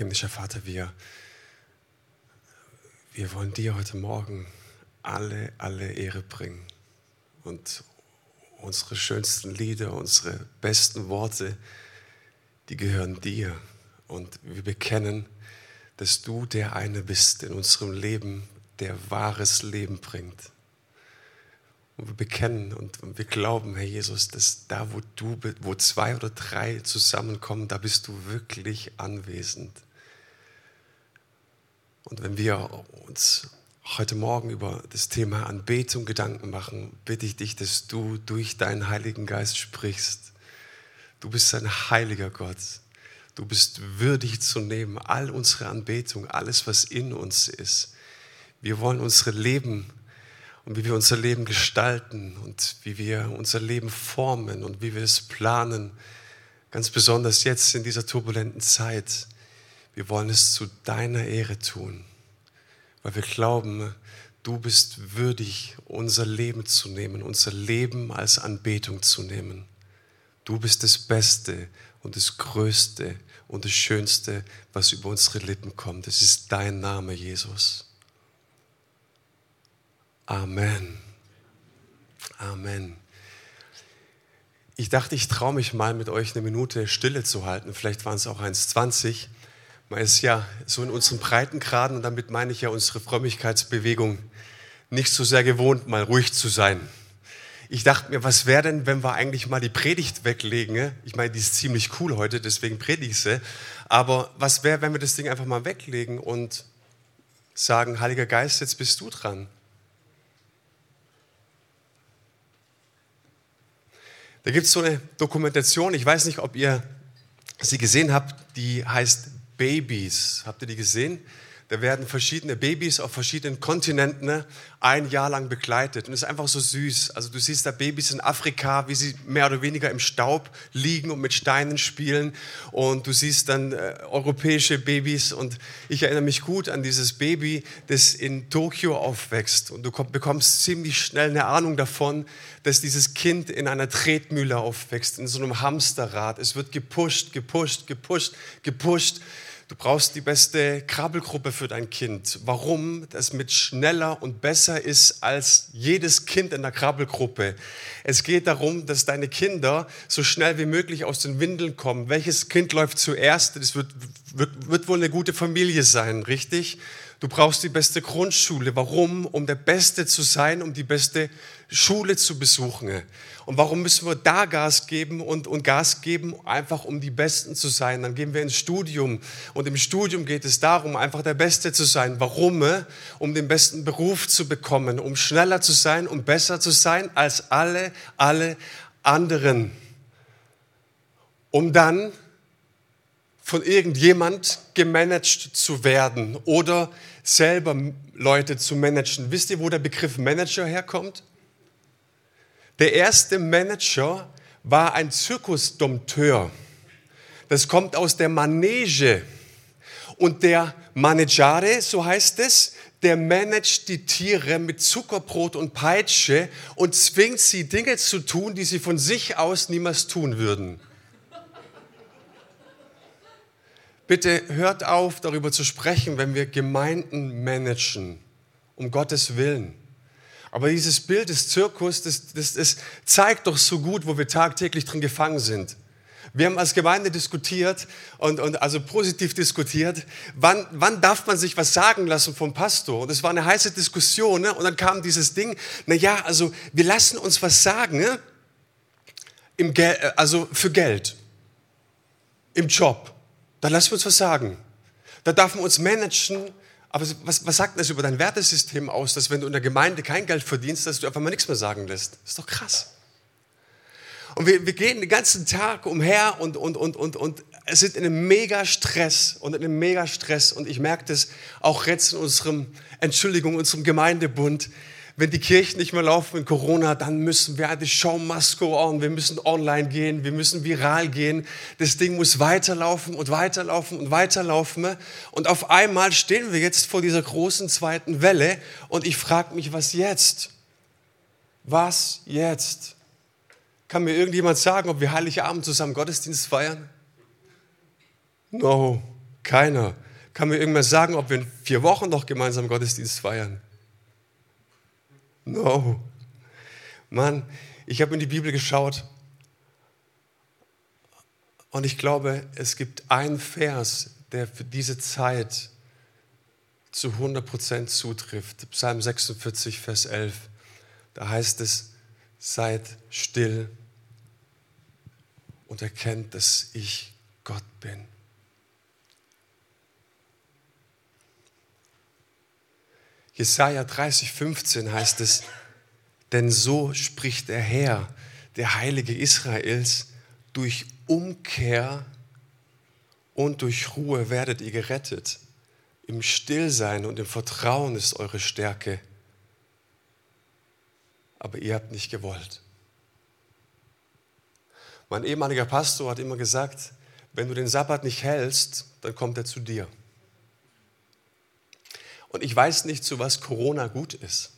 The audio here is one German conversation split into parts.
Himmlischer Vater, wir, wir wollen dir heute Morgen alle, alle Ehre bringen und unsere schönsten Lieder, unsere besten Worte, die gehören dir. Und wir bekennen, dass du der eine bist in unserem Leben, der wahres Leben bringt. Und wir bekennen und, wir glauben, Herr Jesus, dass da, wo du, wo zwei oder drei zusammenkommen, da bist du wirklich anwesend. Und wenn wir uns heute Morgen über das Thema Anbetung Gedanken machen, bitte ich dich, dass du durch deinen Heiligen Geist sprichst. Du bist ein heiliger Gott. Du bist würdig zu nehmen, all unsere Anbetung, alles, was in uns ist. Wir wollen unsere Leben und wie wir unser Leben gestalten und wie wir unser Leben formen und wie wir es planen, ganz besonders jetzt in dieser turbulenten Zeit. Wir wollen es zu deiner Ehre tun, weil wir glauben, du bist würdig, unser Leben zu nehmen, unser Leben als Anbetung zu nehmen. Du bist das Beste und das Größte und das Schönste, was über unsere Lippen kommt. Es ist dein Name, Jesus. Amen. Amen. Ich dachte, ich traue mich mal mit euch eine Minute Stille zu halten. Vielleicht waren es auch 1,20. Man ist ja so in unseren Breitengraden, und damit meine ich ja unsere Frömmigkeitsbewegung, nicht so sehr gewohnt, mal ruhig zu sein. Ich dachte mir, was wäre denn, wenn wir eigentlich mal die Predigt weglegen? Ich meine, die ist ziemlich cool heute, deswegen predige ich sie. Aber was wäre, wenn wir das Ding einfach mal weglegen und sagen, Heiliger Geist, jetzt bist du dran. Da gibt es so eine Dokumentation, ich weiß nicht, ob ihr sie gesehen habt, die heißt Babies. Habt ihr die gesehen? Da werden verschiedene Babys auf verschiedenen Kontinenten ne, ein Jahr lang begleitet. Und es ist einfach so süß. Also du siehst da Babys in Afrika, wie sie mehr oder weniger im Staub liegen und mit Steinen spielen. Und du siehst dann äh, europäische Babys. Und ich erinnere mich gut an dieses Baby, das in Tokio aufwächst. Und du bekommst ziemlich schnell eine Ahnung davon, dass dieses Kind in einer Tretmühle aufwächst, in so einem Hamsterrad. Es wird gepusht, gepusht, gepusht, gepusht. Du brauchst die beste Krabbelgruppe für dein Kind. Warum das mit schneller und besser ist als jedes Kind in der Krabbelgruppe. Es geht darum, dass deine Kinder so schnell wie möglich aus den Windeln kommen. Welches Kind läuft zuerst? Das wird, wird, wird wohl eine gute Familie sein, richtig? Du brauchst die beste Grundschule. Warum? Um der Beste zu sein, um die beste Schule zu besuchen. Und warum müssen wir da Gas geben und, und Gas geben, einfach um die Besten zu sein? Dann gehen wir ins Studium und im Studium geht es darum, einfach der Beste zu sein. Warum? Um den besten Beruf zu bekommen, um schneller zu sein, um besser zu sein als alle, alle anderen. Um dann von irgendjemand gemanagt zu werden oder selber Leute zu managen. Wisst ihr, wo der Begriff Manager herkommt? Der erste Manager war ein Zirkusdompteur. Das kommt aus der Manege. Und der Manegare, so heißt es, der managt die Tiere mit Zuckerbrot und Peitsche und zwingt sie Dinge zu tun, die sie von sich aus niemals tun würden. Bitte hört auf, darüber zu sprechen, wenn wir Gemeinden managen, um Gottes Willen. Aber dieses Bild des Zirkus, das, das, das zeigt doch so gut, wo wir tagtäglich drin gefangen sind. Wir haben als Gemeinde diskutiert und, und also positiv diskutiert, wann, wann darf man sich was sagen lassen vom Pastor? Und es war eine heiße Diskussion. Ne? Und dann kam dieses Ding, na ja, also wir lassen uns was sagen, ne? Im Gel also für Geld, im Job. Da lassen wir uns was sagen. Da darf man uns managen aber was, was sagt das über dein Wertesystem aus, dass wenn du in der Gemeinde kein Geld verdienst, dass du einfach mal nichts mehr sagen lässt? Das ist doch krass. Und wir, wir gehen den ganzen Tag umher und, und, und, und, und sind in einem mega Stress und in einem mega Stress. Und ich merke das auch jetzt in unserem, Entschuldigung, unserem Gemeindebund wenn die Kirchen nicht mehr laufen in Corona, dann müssen wir, die Show must go on, wir müssen online gehen, wir müssen viral gehen, das Ding muss weiterlaufen und weiterlaufen und weiterlaufen. Und auf einmal stehen wir jetzt vor dieser großen zweiten Welle und ich frage mich, was jetzt? Was jetzt? Kann mir irgendjemand sagen, ob wir Heiligabend zusammen Gottesdienst feiern? No, Keiner. Kann mir irgendwann sagen, ob wir in vier Wochen noch gemeinsam Gottesdienst feiern? No. Mann, ich habe in die Bibel geschaut und ich glaube, es gibt einen Vers, der für diese Zeit zu 100% zutrifft. Psalm 46, Vers 11. Da heißt es, seid still und erkennt, dass ich Gott bin. Jesaja 30, 15 heißt es, denn so spricht der Herr, der Heilige Israels, durch Umkehr und durch Ruhe werdet ihr gerettet. Im Stillsein und im Vertrauen ist eure Stärke. Aber ihr habt nicht gewollt. Mein ehemaliger Pastor hat immer gesagt, wenn du den Sabbat nicht hältst, dann kommt er zu dir. Und ich weiß nicht, zu was Corona gut ist,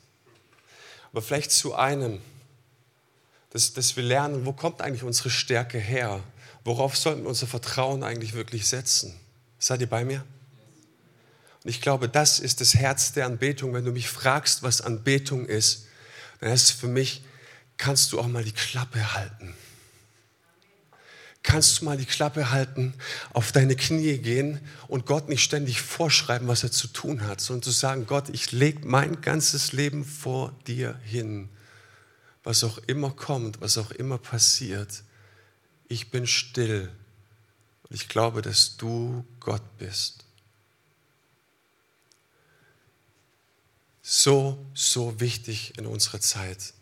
aber vielleicht zu einem, dass, dass wir lernen, wo kommt eigentlich unsere Stärke her? Worauf sollten wir unser Vertrauen eigentlich wirklich setzen? Seid ihr bei mir? Und ich glaube, das ist das Herz der Anbetung. Wenn du mich fragst, was Anbetung ist, dann heißt es für mich, kannst du auch mal die Klappe halten. Kannst du mal die Klappe halten, auf deine Knie gehen und Gott nicht ständig vorschreiben, was er zu tun hat, sondern zu sagen, Gott, ich lege mein ganzes Leben vor dir hin. Was auch immer kommt, was auch immer passiert, ich bin still und ich glaube, dass du Gott bist. So, so wichtig in unserer Zeit.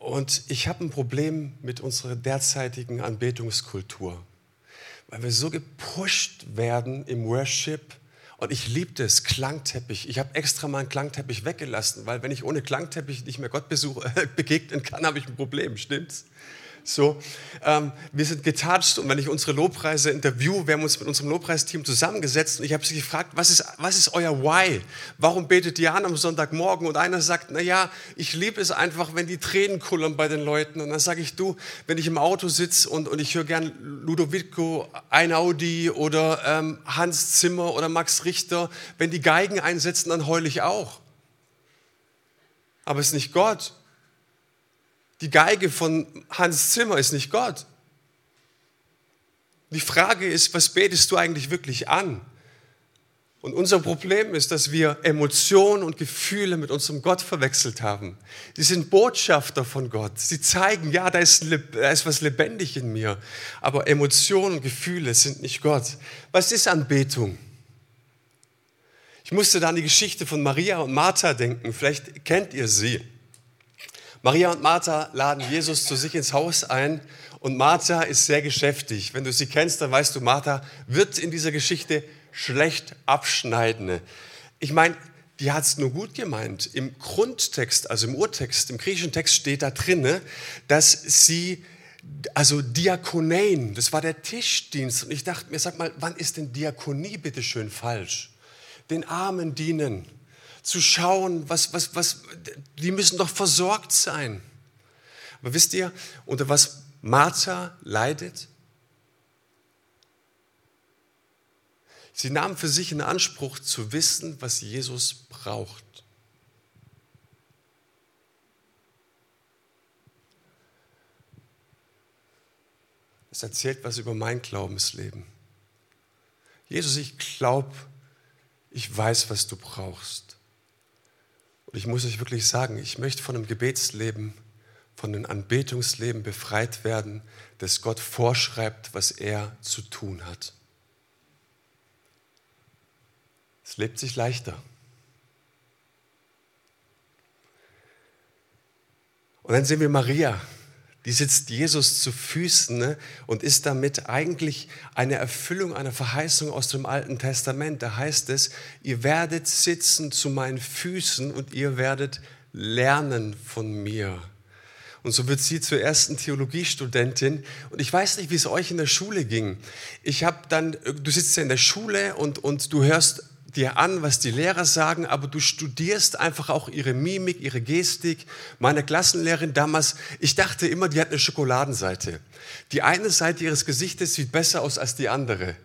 Und ich habe ein Problem mit unserer derzeitigen Anbetungskultur, weil wir so gepusht werden im Worship. Und ich liebte es, Klangteppich. Ich habe extra mal einen Klangteppich weggelassen, weil wenn ich ohne Klangteppich nicht mehr Gott besuche, begegnen kann, habe ich ein Problem, stimmt's? So, ähm, wir sind getatscht und wenn ich unsere Lobpreise interview, wir haben uns mit unserem Lobpreisteam zusammengesetzt und ich habe sie gefragt, was ist, was ist euer Why? Warum betet ihr an am Sonntagmorgen? Und einer sagt, naja, ich liebe es einfach, wenn die Tränen kullern bei den Leuten. Und dann sage ich, du, wenn ich im Auto sitze und, und ich höre gern Ludovico Einaudi oder ähm, Hans Zimmer oder Max Richter, wenn die Geigen einsetzen, dann heule ich auch. Aber es ist nicht Gott. Die Geige von Hans Zimmer ist nicht Gott. Die Frage ist, was betest du eigentlich wirklich an? Und unser Problem ist, dass wir Emotionen und Gefühle mit unserem Gott verwechselt haben. Sie sind Botschafter von Gott. Sie zeigen, ja, da ist, da ist was lebendig in mir. Aber Emotionen und Gefühle sind nicht Gott. Was ist Anbetung? Ich musste da an die Geschichte von Maria und Martha denken. Vielleicht kennt ihr sie. Maria und Martha laden Jesus zu sich ins Haus ein und Martha ist sehr geschäftig. Wenn du sie kennst, dann weißt du, Martha wird in dieser Geschichte schlecht abschneiden. Ich meine, die hat es nur gut gemeint. Im Grundtext, also im Urtext, im griechischen Text steht da drin, dass sie, also Diakonein, das war der Tischdienst. Und ich dachte mir, sag mal, wann ist denn Diakonie bitte schön falsch? Den Armen dienen zu schauen, was, was, was, die müssen doch versorgt sein. Aber wisst ihr, unter was Martha leidet? Sie nahm für sich in Anspruch zu wissen, was Jesus braucht. Es erzählt was über mein Glaubensleben. Jesus, ich glaube, ich weiß, was du brauchst. Und ich muss euch wirklich sagen, ich möchte von einem Gebetsleben, von einem Anbetungsleben befreit werden, dass Gott vorschreibt, was er zu tun hat. Es lebt sich leichter. Und dann sehen wir Maria, die sitzt Jesus zu Füßen ne, und ist damit eigentlich eine Erfüllung einer Verheißung aus dem Alten Testament. Da heißt es, ihr werdet sitzen zu meinen Füßen und ihr werdet lernen von mir. Und so wird sie zur ersten Theologiestudentin. Und ich weiß nicht, wie es euch in der Schule ging. Ich habe dann, du sitzt ja in der Schule und, und du hörst dir an, was die Lehrer sagen, aber du studierst einfach auch ihre Mimik, ihre Gestik. Meine Klassenlehrerin damals, ich dachte immer, die hat eine Schokoladenseite. Die eine Seite ihres Gesichtes sieht besser aus als die andere.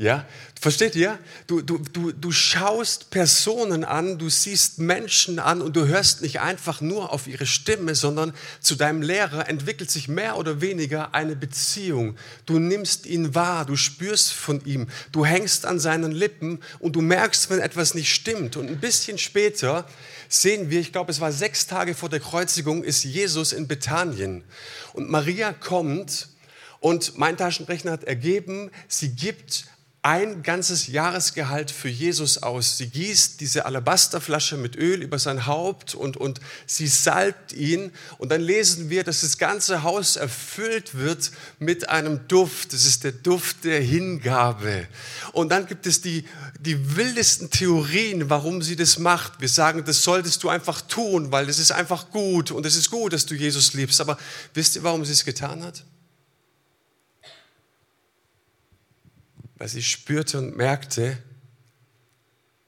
Ja, versteht ihr? Du, du, du, du schaust Personen an, du siehst Menschen an und du hörst nicht einfach nur auf ihre Stimme, sondern zu deinem Lehrer entwickelt sich mehr oder weniger eine Beziehung. Du nimmst ihn wahr, du spürst von ihm, du hängst an seinen Lippen und du merkst, wenn etwas nicht stimmt. Und ein bisschen später sehen wir, ich glaube, es war sechs Tage vor der Kreuzigung, ist Jesus in Bethanien. Und Maria kommt und mein Taschenrechner hat ergeben, sie gibt ein ganzes Jahresgehalt für Jesus aus. Sie gießt diese Alabasterflasche mit Öl über sein Haupt und, und sie salbt ihn. Und dann lesen wir, dass das ganze Haus erfüllt wird mit einem Duft. Das ist der Duft der Hingabe. Und dann gibt es die, die wildesten Theorien, warum sie das macht. Wir sagen, das solltest du einfach tun, weil das ist einfach gut. Und es ist gut, dass du Jesus liebst. Aber wisst ihr, warum sie es getan hat? Weil sie spürte und merkte,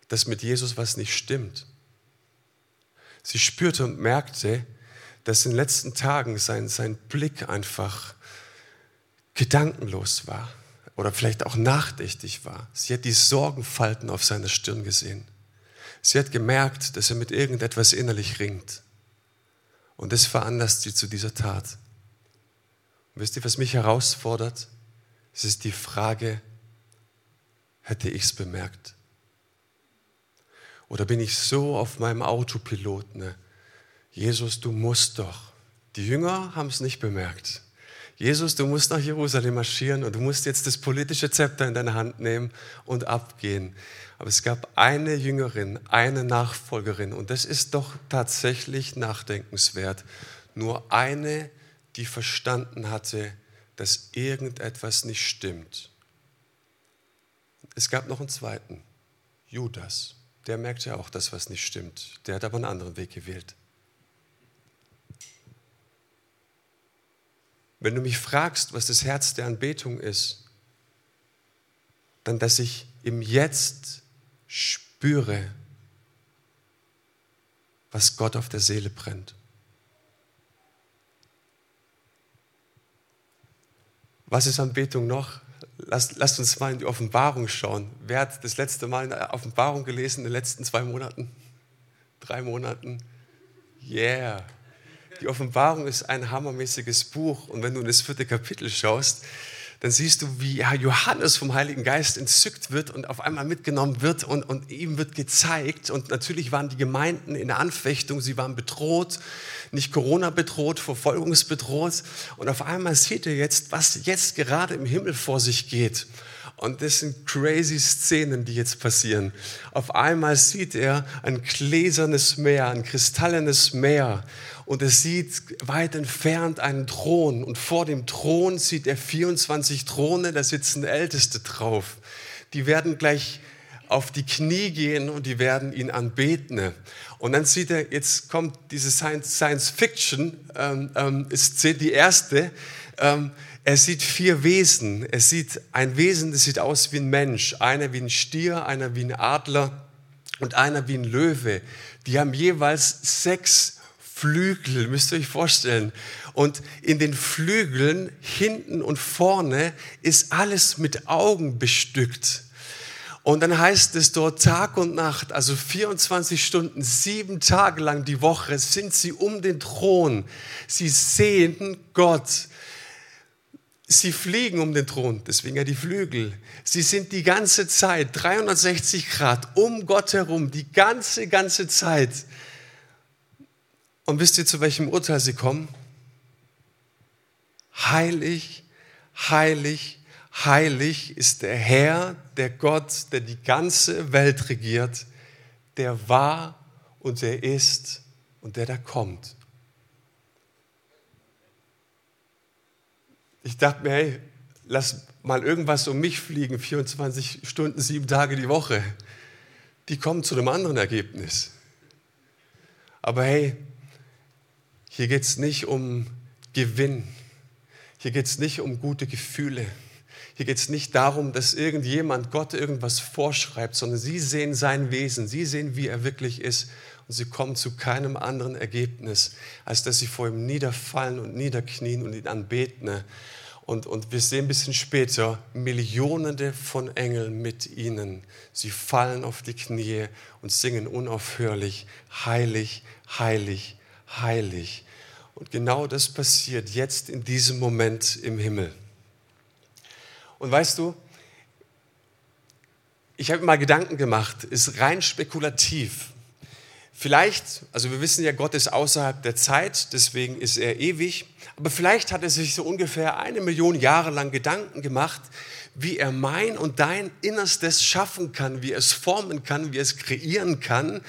dass mit Jesus was nicht stimmt. Sie spürte und merkte, dass in den letzten Tagen sein, sein Blick einfach gedankenlos war oder vielleicht auch nachdächtig war. Sie hat die Sorgenfalten auf seiner Stirn gesehen. Sie hat gemerkt, dass er mit irgendetwas innerlich ringt. Und das veranlasst sie zu dieser Tat. Und wisst ihr, was mich herausfordert? Es ist die Frage, hätte ich es bemerkt? Oder bin ich so auf meinem Autopilot, ne? Jesus, du musst doch. Die Jünger haben es nicht bemerkt. Jesus, du musst nach Jerusalem marschieren und du musst jetzt das politische Zepter in deine Hand nehmen und abgehen. Aber es gab eine Jüngerin, eine Nachfolgerin und das ist doch tatsächlich nachdenkenswert. Nur eine, die verstanden hatte, dass irgendetwas nicht stimmt. Es gab noch einen zweiten, Judas. Der merkt ja auch, dass was nicht stimmt. Der hat aber einen anderen Weg gewählt. Wenn du mich fragst, was das Herz der Anbetung ist, dann, dass ich im Jetzt spüre, was Gott auf der Seele brennt. Was ist Anbetung noch? Lasst, lasst uns mal in die Offenbarung schauen. Wer hat das letzte Mal in der Offenbarung gelesen in den letzten zwei Monaten? Drei Monaten? Yeah. Die Offenbarung ist ein hammermäßiges Buch. Und wenn du in das vierte Kapitel schaust, dann siehst du, wie Johannes vom Heiligen Geist entzückt wird und auf einmal mitgenommen wird und, und ihm wird gezeigt. Und natürlich waren die Gemeinden in der Anfechtung, sie waren bedroht, nicht Corona bedroht, verfolgungsbedroht. Und auf einmal sieht er jetzt, was jetzt gerade im Himmel vor sich geht. Und das sind crazy Szenen, die jetzt passieren. Auf einmal sieht er ein gläsernes Meer, ein kristallenes Meer und er sieht weit entfernt einen Thron und vor dem Thron sieht er 24 Throne, da sitzen Älteste drauf. Die werden gleich auf die Knie gehen und die werden ihn anbeten. Und dann sieht er, jetzt kommt diese Science-Fiction, ähm, ähm, die erste. Ähm, er sieht vier Wesen. Er sieht ein Wesen, das sieht aus wie ein Mensch. Einer wie ein Stier, einer wie ein Adler und einer wie ein Löwe. Die haben jeweils sechs Flügel, müsst ihr euch vorstellen. Und in den Flügeln hinten und vorne ist alles mit Augen bestückt. Und dann heißt es dort Tag und Nacht, also 24 Stunden, sieben Tage lang die Woche sind sie um den Thron. Sie sehen Gott. Sie fliegen um den Thron, deswegen ja die Flügel. Sie sind die ganze Zeit, 360 Grad, um Gott herum, die ganze, ganze Zeit. Und wisst ihr, zu welchem Urteil sie kommen? Heilig, heilig, heilig ist der Herr, der Gott, der die ganze Welt regiert, der war und der ist und der da kommt. Ich dachte mir, hey, lass mal irgendwas um mich fliegen, 24 Stunden, sieben Tage die Woche. Die kommen zu einem anderen Ergebnis. Aber hey, hier geht es nicht um Gewinn. Hier geht es nicht um gute Gefühle. Hier geht es nicht darum, dass irgendjemand Gott irgendwas vorschreibt, sondern sie sehen sein Wesen, sie sehen, wie er wirklich ist und sie kommen zu keinem anderen Ergebnis, als dass sie vor ihm niederfallen und niederknien und ihn anbeten. Und, und wir sehen ein bisschen später Millionen von Engeln mit ihnen. Sie fallen auf die Knie und singen unaufhörlich, heilig, heilig, heilig. Und genau das passiert jetzt in diesem Moment im Himmel. Und weißt du, ich habe mal Gedanken gemacht, ist rein spekulativ. Vielleicht, also wir wissen ja, Gott ist außerhalb der Zeit, deswegen ist er ewig, aber vielleicht hat er sich so ungefähr eine Million Jahre lang Gedanken gemacht, wie er mein und dein Innerstes schaffen kann, wie er es formen kann, wie er es kreieren kann,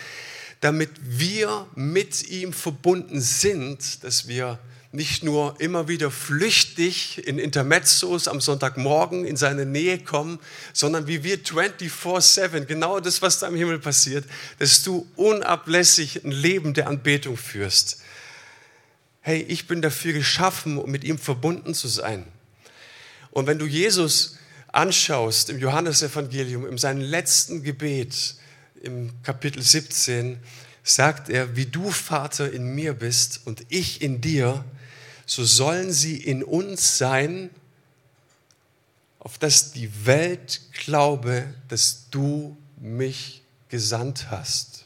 damit wir mit ihm verbunden sind, dass wir nicht nur immer wieder flüchtig in Intermezzos am Sonntagmorgen in seine Nähe kommen, sondern wie wir 24-7, genau das, was da im Himmel passiert, dass du unablässig ein Leben der Anbetung führst. Hey, ich bin dafür geschaffen, um mit ihm verbunden zu sein. Und wenn du Jesus anschaust im Johannesevangelium, in seinem letzten Gebet, im Kapitel 17, sagt er, wie du Vater in mir bist und ich in dir, so sollen sie in uns sein, auf dass die Welt glaube, dass du mich gesandt hast.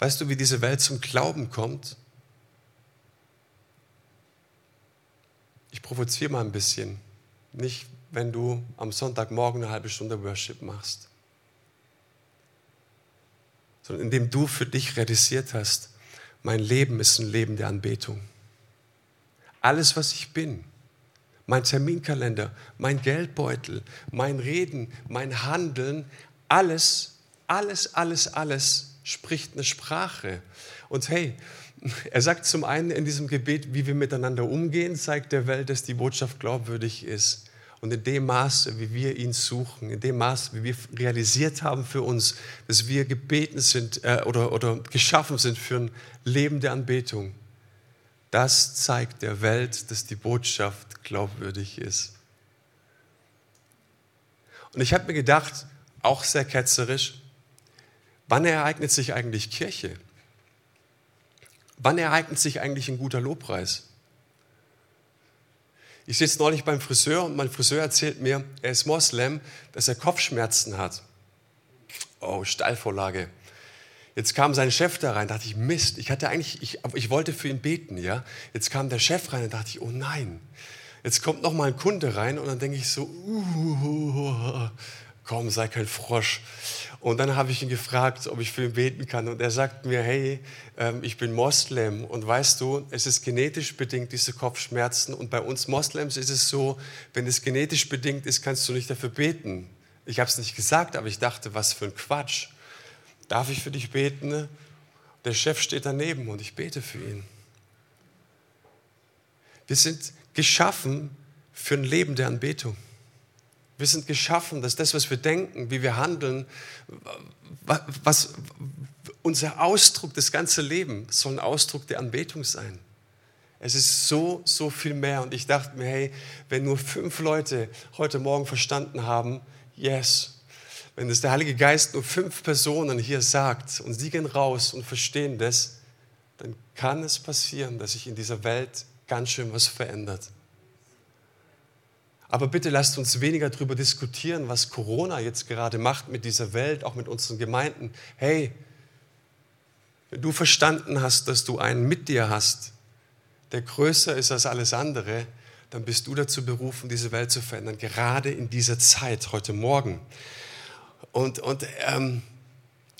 Weißt du, wie diese Welt zum Glauben kommt? Ich provoziere mal ein bisschen. Nicht, wenn du am Sonntagmorgen eine halbe Stunde Worship machst, sondern indem du für dich realisiert hast, mein Leben ist ein Leben der Anbetung. Alles, was ich bin, mein Terminkalender, mein Geldbeutel, mein Reden, mein Handeln, alles, alles, alles, alles spricht eine Sprache. Und hey, er sagt zum einen in diesem Gebet, wie wir miteinander umgehen, zeigt der Welt, dass die Botschaft glaubwürdig ist. Und in dem Maße, wie wir ihn suchen, in dem Maße, wie wir realisiert haben für uns, dass wir gebeten sind äh, oder, oder geschaffen sind für ein Leben der Anbetung, das zeigt der Welt, dass die Botschaft glaubwürdig ist. Und ich habe mir gedacht, auch sehr ketzerisch, wann ereignet sich eigentlich Kirche? Wann ereignet sich eigentlich ein guter Lobpreis? Ich sitze neulich beim Friseur und mein Friseur erzählt mir, er ist Moslem, dass er Kopfschmerzen hat. Oh, Stallvorlage. Jetzt kam sein Chef da rein, dachte ich, Mist, ich hatte eigentlich, ich, ich wollte für ihn beten, ja. Jetzt kam der Chef rein und dachte ich, oh nein. Jetzt kommt noch mal ein Kunde rein und dann denke ich so, uh, komm, sei kein Frosch. Und dann habe ich ihn gefragt, ob ich für ihn beten kann. Und er sagt mir, hey, ähm, ich bin Moslem. Und weißt du, es ist genetisch bedingt, diese Kopfschmerzen. Und bei uns Moslems ist es so, wenn es genetisch bedingt ist, kannst du nicht dafür beten. Ich habe es nicht gesagt, aber ich dachte, was für ein Quatsch. Darf ich für dich beten? Der Chef steht daneben und ich bete für ihn. Wir sind geschaffen für ein Leben der Anbetung. Wir sind geschaffen, dass das, was wir denken, wie wir handeln, was unser Ausdruck, das ganze Leben soll ein Ausdruck der Anbetung sein. Es ist so, so viel mehr. Und ich dachte mir, hey, wenn nur fünf Leute heute Morgen verstanden haben, yes, wenn es der Heilige Geist nur fünf Personen hier sagt und sie gehen raus und verstehen das, dann kann es passieren, dass sich in dieser Welt ganz schön was verändert. Aber bitte lasst uns weniger darüber diskutieren, was Corona jetzt gerade macht mit dieser Welt, auch mit unseren Gemeinden. Hey, wenn du verstanden hast, dass du einen mit dir hast, der größer ist als alles andere, dann bist du dazu berufen, diese Welt zu verändern, gerade in dieser Zeit, heute Morgen. Und, und ähm,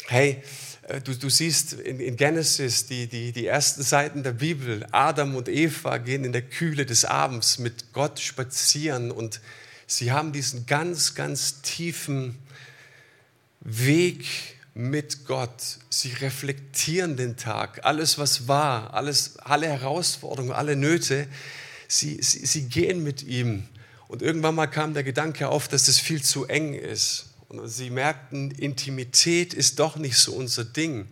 hey, du, du siehst in, in Genesis die, die, die ersten Seiten der Bibel, Adam und Eva gehen in der Kühle des Abends mit Gott spazieren und sie haben diesen ganz, ganz tiefen Weg mit Gott. Sie reflektieren den Tag, alles, was war, alles, alle Herausforderungen, alle Nöte. Sie, sie, sie gehen mit ihm. Und irgendwann mal kam der Gedanke auf, dass das viel zu eng ist. Sie merkten, Intimität ist doch nicht so unser Ding.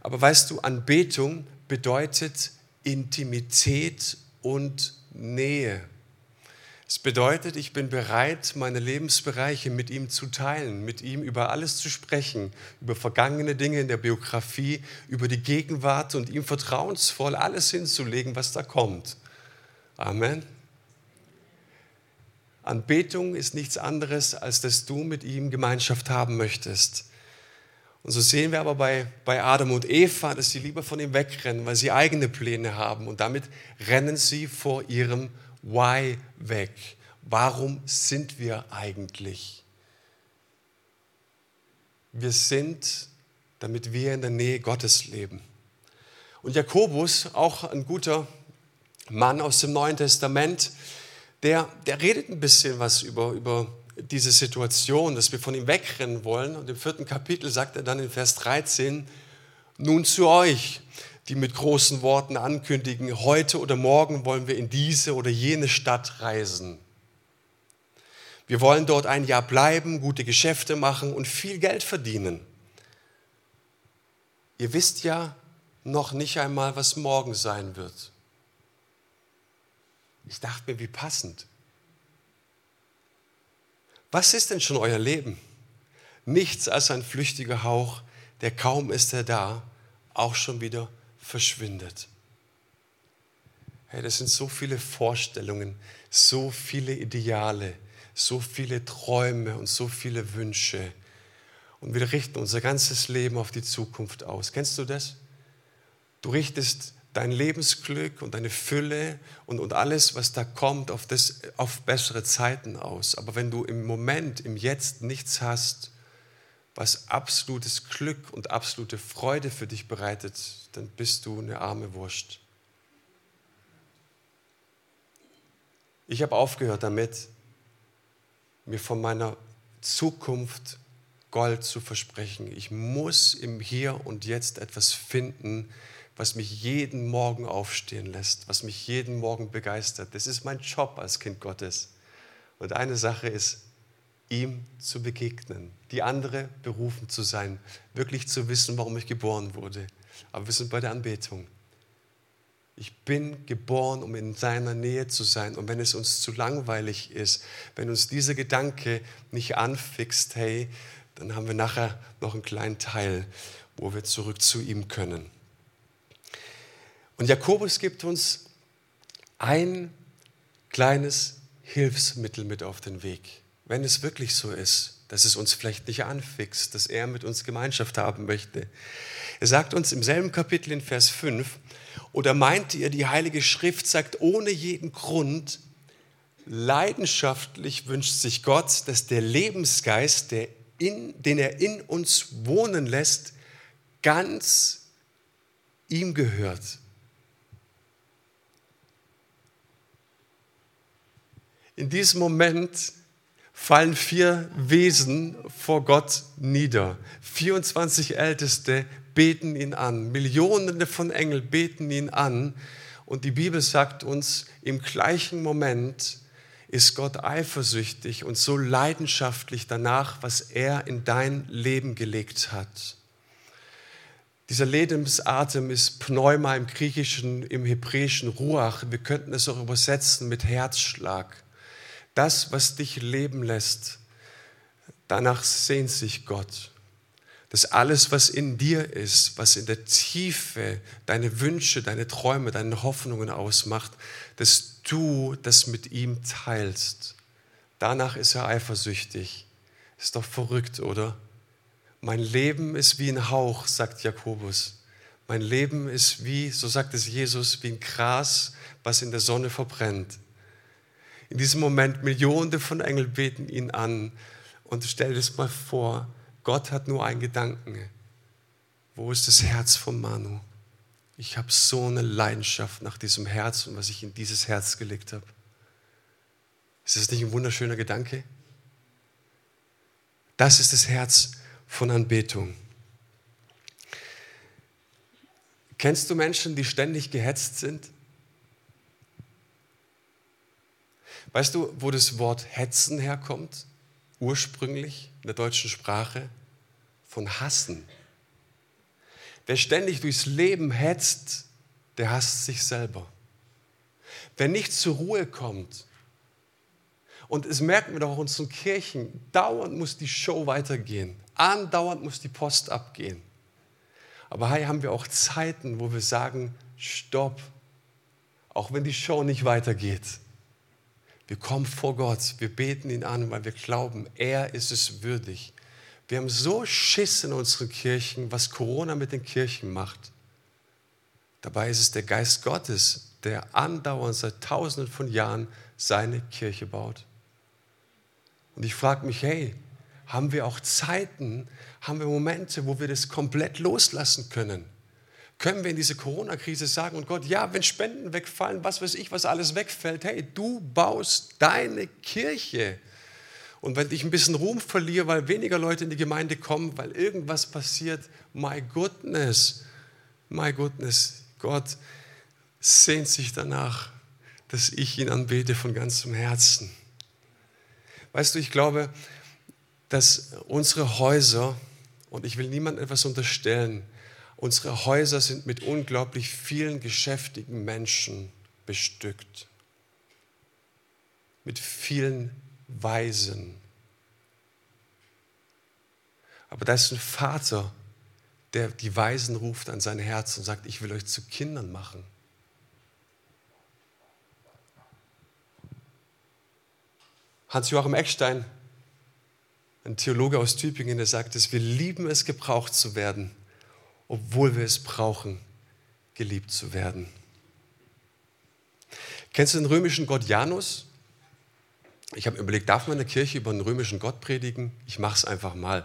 Aber weißt du, Anbetung bedeutet Intimität und Nähe. Es bedeutet, ich bin bereit, meine Lebensbereiche mit ihm zu teilen, mit ihm über alles zu sprechen, über vergangene Dinge in der Biografie, über die Gegenwart und ihm vertrauensvoll alles hinzulegen, was da kommt. Amen. Anbetung ist nichts anderes, als dass du mit ihm Gemeinschaft haben möchtest. Und so sehen wir aber bei, bei Adam und Eva, dass sie lieber von ihm wegrennen, weil sie eigene Pläne haben. Und damit rennen sie vor ihrem Why weg. Warum sind wir eigentlich? Wir sind, damit wir in der Nähe Gottes leben. Und Jakobus, auch ein guter Mann aus dem Neuen Testament, der, der redet ein bisschen was über, über diese Situation, dass wir von ihm wegrennen wollen. Und im vierten Kapitel sagt er dann in Vers 13, nun zu euch, die mit großen Worten ankündigen, heute oder morgen wollen wir in diese oder jene Stadt reisen. Wir wollen dort ein Jahr bleiben, gute Geschäfte machen und viel Geld verdienen. Ihr wisst ja noch nicht einmal, was morgen sein wird. Ich dachte mir, wie passend. Was ist denn schon euer Leben? Nichts als ein flüchtiger Hauch, der kaum ist er da, auch schon wieder verschwindet. Hey, das sind so viele Vorstellungen, so viele Ideale, so viele Träume und so viele Wünsche. Und wir richten unser ganzes Leben auf die Zukunft aus. Kennst du das? Du richtest dein Lebensglück und deine Fülle und, und alles, was da kommt, auf, das, auf bessere Zeiten aus. Aber wenn du im Moment, im Jetzt nichts hast, was absolutes Glück und absolute Freude für dich bereitet, dann bist du eine arme Wurst. Ich habe aufgehört damit, mir von meiner Zukunft Gold zu versprechen. Ich muss im Hier und Jetzt etwas finden, was mich jeden Morgen aufstehen lässt, was mich jeden Morgen begeistert. Das ist mein Job als Kind Gottes. Und eine Sache ist, ihm zu begegnen, die andere berufen zu sein, wirklich zu wissen, warum ich geboren wurde. Aber wir sind bei der Anbetung. Ich bin geboren, um in seiner Nähe zu sein. Und wenn es uns zu langweilig ist, wenn uns dieser Gedanke nicht anfixt, hey, dann haben wir nachher noch einen kleinen Teil, wo wir zurück zu ihm können. Und Jakobus gibt uns ein kleines Hilfsmittel mit auf den Weg. Wenn es wirklich so ist, dass es uns vielleicht nicht anfixt, dass er mit uns Gemeinschaft haben möchte. Er sagt uns im selben Kapitel in Vers 5, oder meint ihr, die Heilige Schrift sagt ohne jeden Grund, leidenschaftlich wünscht sich Gott, dass der Lebensgeist, der in, den er in uns wohnen lässt, ganz ihm gehört. In diesem Moment fallen vier Wesen vor Gott nieder. 24 Älteste beten ihn an. Millionen von Engeln beten ihn an. Und die Bibel sagt uns, im gleichen Moment ist Gott eifersüchtig und so leidenschaftlich danach, was er in dein Leben gelegt hat. Dieser Lebensatem ist Pneuma im Griechischen, im Hebräischen Ruach. Wir könnten es auch übersetzen mit Herzschlag. Das, was dich leben lässt, danach sehnt sich Gott. Dass alles, was in dir ist, was in der Tiefe deine Wünsche, deine Träume, deine Hoffnungen ausmacht, dass du das mit ihm teilst. Danach ist er eifersüchtig. Ist doch verrückt, oder? Mein Leben ist wie ein Hauch, sagt Jakobus. Mein Leben ist wie, so sagt es Jesus, wie ein Gras, was in der Sonne verbrennt. In diesem Moment Millionen von Engeln beten ihn an. Und stell dir das mal vor, Gott hat nur einen Gedanken. Wo ist das Herz von Manu? Ich habe so eine Leidenschaft nach diesem Herz und was ich in dieses Herz gelegt habe. Ist das nicht ein wunderschöner Gedanke? Das ist das Herz von Anbetung. Kennst du Menschen, die ständig gehetzt sind? Weißt du, wo das Wort hetzen herkommt? Ursprünglich in der deutschen Sprache von hassen. Wer ständig durchs Leben hetzt, der hasst sich selber. Wer nicht zur Ruhe kommt, und es merken wir doch auch in unseren Kirchen, dauernd muss die Show weitergehen, andauernd muss die Post abgehen. Aber hier haben wir auch Zeiten, wo wir sagen, stopp, auch wenn die Show nicht weitergeht. Wir kommen vor Gott, wir beten ihn an, weil wir glauben, er ist es würdig. Wir haben so Schiss in unseren Kirchen, was Corona mit den Kirchen macht. Dabei ist es der Geist Gottes, der andauernd seit tausenden von Jahren seine Kirche baut. Und ich frage mich, hey, haben wir auch Zeiten, haben wir Momente, wo wir das komplett loslassen können? Können wir in dieser Corona-Krise sagen, und Gott, ja, wenn Spenden wegfallen, was weiß ich, was alles wegfällt, hey, du baust deine Kirche. Und wenn ich ein bisschen Ruhm verliere, weil weniger Leute in die Gemeinde kommen, weil irgendwas passiert, my goodness, my goodness, Gott sehnt sich danach, dass ich ihn anbete von ganzem Herzen. Weißt du, ich glaube, dass unsere Häuser, und ich will niemandem etwas unterstellen, unsere Häuser sind mit unglaublich vielen geschäftigen Menschen bestückt. Mit vielen Weisen. Aber da ist ein Vater, der die Weisen ruft an sein Herz und sagt, ich will euch zu Kindern machen. Hans-Joachim Eckstein, ein Theologe aus Tübingen, der sagt es, wir lieben es, gebraucht zu werden, obwohl wir es brauchen, geliebt zu werden. Kennst du den römischen Gott Janus? Ich habe überlegt, darf man in der Kirche über einen römischen Gott predigen? Ich mache es einfach mal.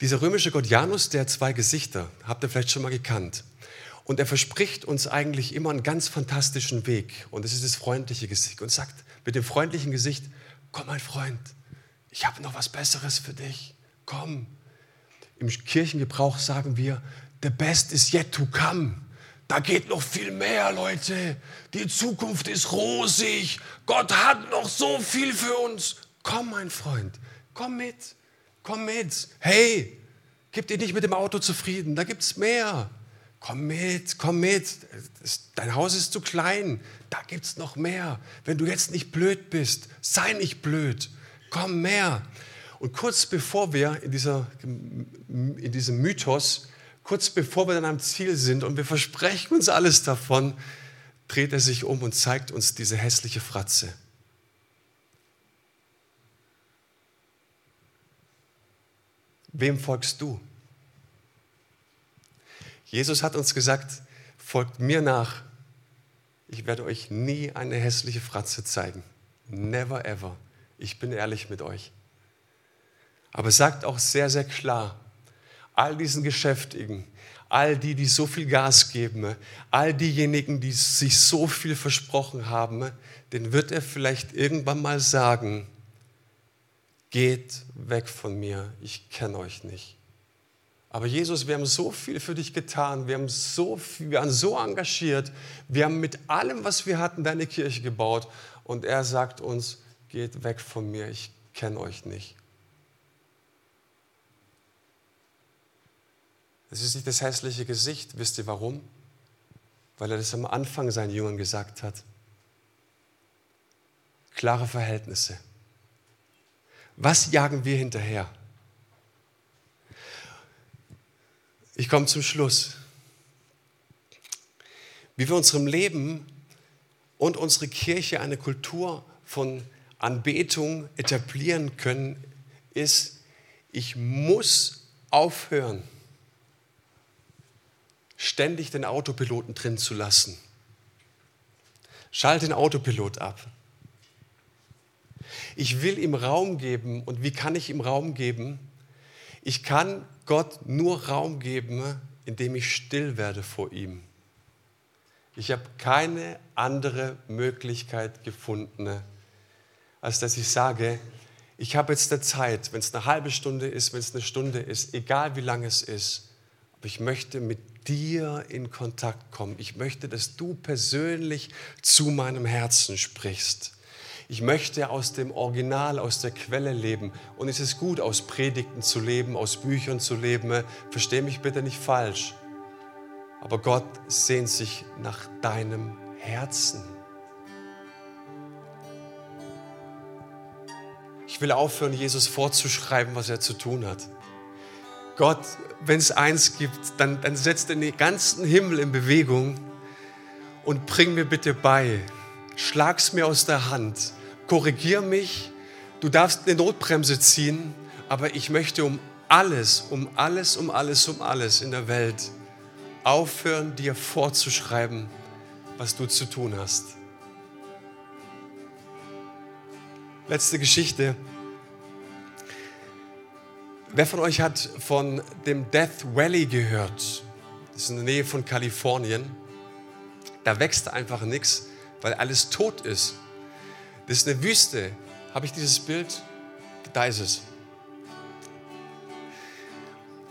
Dieser römische Gott Janus, der hat zwei Gesichter, habt ihr vielleicht schon mal gekannt. Und er verspricht uns eigentlich immer einen ganz fantastischen Weg. Und das ist das freundliche Gesicht. Und sagt mit dem freundlichen Gesicht, komm mein Freund, ich habe noch was Besseres für dich. Komm. Im Kirchengebrauch sagen wir, the best is yet to come. Da geht noch viel mehr, Leute. Die Zukunft ist rosig. Gott hat noch so viel für uns. Komm, mein Freund, komm mit. Komm mit. Hey, gib dir nicht mit dem Auto zufrieden. Da gibt es mehr. Komm mit, komm mit. Dein Haus ist zu klein. Da gibt es noch mehr. Wenn du jetzt nicht blöd bist, sei nicht blöd. Komm mehr. Und kurz bevor wir in, dieser, in diesem Mythos, kurz bevor wir dann am Ziel sind und wir versprechen uns alles davon, dreht er sich um und zeigt uns diese hässliche Fratze. Wem folgst du? Jesus hat uns gesagt, folgt mir nach. Ich werde euch nie eine hässliche Fratze zeigen. Never ever. Ich bin ehrlich mit euch. Aber sagt auch sehr, sehr klar, all diesen Geschäftigen, all die, die so viel Gas geben, all diejenigen, die sich so viel versprochen haben, den wird er vielleicht irgendwann mal sagen, geht weg von mir, ich kenne euch nicht. Aber Jesus, wir haben so viel für dich getan, wir, haben so viel, wir waren so engagiert, wir haben mit allem, was wir hatten, deine Kirche gebaut und er sagt uns, geht weg von mir, ich kenne euch nicht. Das ist nicht das hässliche Gesicht, wisst ihr warum? Weil er das am Anfang seinen Jüngern gesagt hat. Klare Verhältnisse. Was jagen wir hinterher? Ich komme zum Schluss. Wie wir unserem Leben und unsere Kirche eine Kultur von Anbetung etablieren können, ist, ich muss aufhören, ständig den Autopiloten drin zu lassen. Schalte den Autopilot ab. Ich will ihm Raum geben. Und wie kann ich ihm Raum geben? Ich kann Gott nur Raum geben, indem ich still werde vor ihm. Ich habe keine andere Möglichkeit gefunden, als dass ich sage, ich habe jetzt eine Zeit, wenn es eine halbe Stunde ist, wenn es eine Stunde ist, egal wie lange es ist, aber ich möchte mit dir in Kontakt kommen. Ich möchte, dass du persönlich zu meinem Herzen sprichst. Ich möchte aus dem Original, aus der Quelle leben. Und es ist gut, aus Predigten zu leben, aus Büchern zu leben. Versteh mich bitte nicht falsch. Aber Gott sehnt sich nach deinem Herzen. Ich will aufhören, Jesus vorzuschreiben, was er zu tun hat. Gott, wenn es eins gibt, dann, dann setzt den ganzen Himmel in Bewegung und bring mir bitte bei. Schlag's mir aus der Hand. Korrigier mich. Du darfst eine Notbremse ziehen, aber ich möchte um alles, um alles, um alles, um alles in der Welt aufhören, dir vorzuschreiben, was du zu tun hast. Letzte Geschichte. Wer von euch hat von dem Death Valley gehört? Das ist in der Nähe von Kalifornien. Da wächst einfach nichts, weil alles tot ist. Das ist eine Wüste. Habe ich dieses Bild? Da ist es.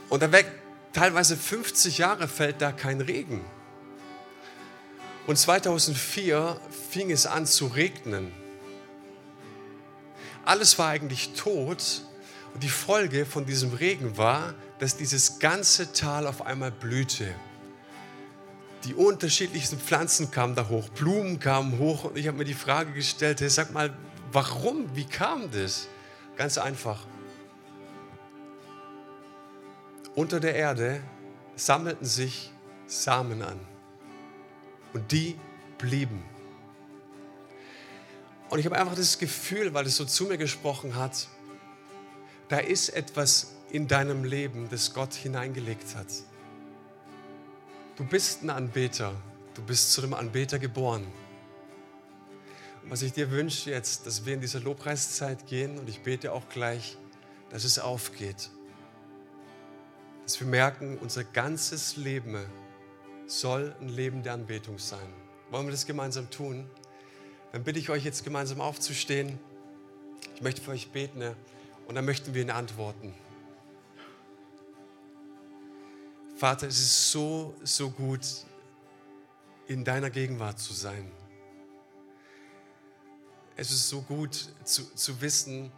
Und da weg, teilweise 50 Jahre fällt da kein Regen. Und 2004 fing es an zu regnen. Alles war eigentlich tot. Und die Folge von diesem Regen war, dass dieses ganze Tal auf einmal blühte. Die unterschiedlichsten Pflanzen kamen da hoch, Blumen kamen hoch und ich habe mir die Frage gestellt, hey, sag mal, warum, wie kam das? Ganz einfach. Unter der Erde sammelten sich Samen an und die blieben. Und ich habe einfach das Gefühl, weil es so zu mir gesprochen hat, da ist etwas in deinem Leben, das Gott hineingelegt hat. Du bist ein Anbeter, du bist zu einem Anbeter geboren. Und was ich dir wünsche jetzt, dass wir in dieser Lobpreiszeit gehen und ich bete auch gleich, dass es aufgeht dass wir merken, unser ganzes Leben soll ein Leben der Anbetung sein. Wollen wir das gemeinsam tun? Dann bitte ich euch jetzt gemeinsam aufzustehen. Ich möchte für euch beten ne? Und dann möchten wir ihn antworten. Vater, es ist so, so gut, in deiner Gegenwart zu sein. Es ist so gut zu, zu wissen,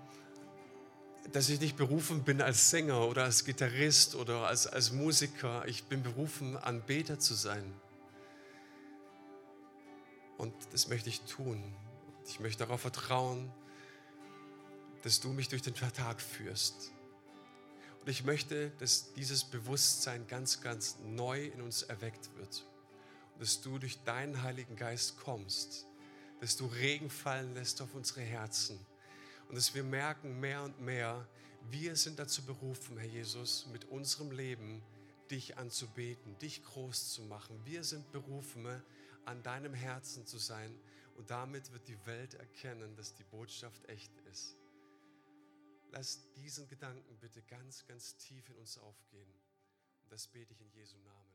dass ich nicht berufen bin als Sänger oder als Gitarrist oder als, als Musiker. Ich bin berufen, Anbeter zu sein. Und das möchte ich tun. Ich möchte darauf vertrauen, dass du mich durch den Tag führst. Und ich möchte, dass dieses Bewusstsein ganz, ganz neu in uns erweckt wird. Und dass du durch deinen Heiligen Geist kommst, dass du Regen fallen lässt auf unsere Herzen und dass wir merken mehr und mehr, wir sind dazu berufen, Herr Jesus, mit unserem Leben dich anzubeten, dich groß zu machen. Wir sind berufen, an deinem Herzen zu sein und damit wird die Welt erkennen, dass die Botschaft echt ist. Lass diesen Gedanken bitte ganz, ganz tief in uns aufgehen. Und das bete ich in Jesu Namen.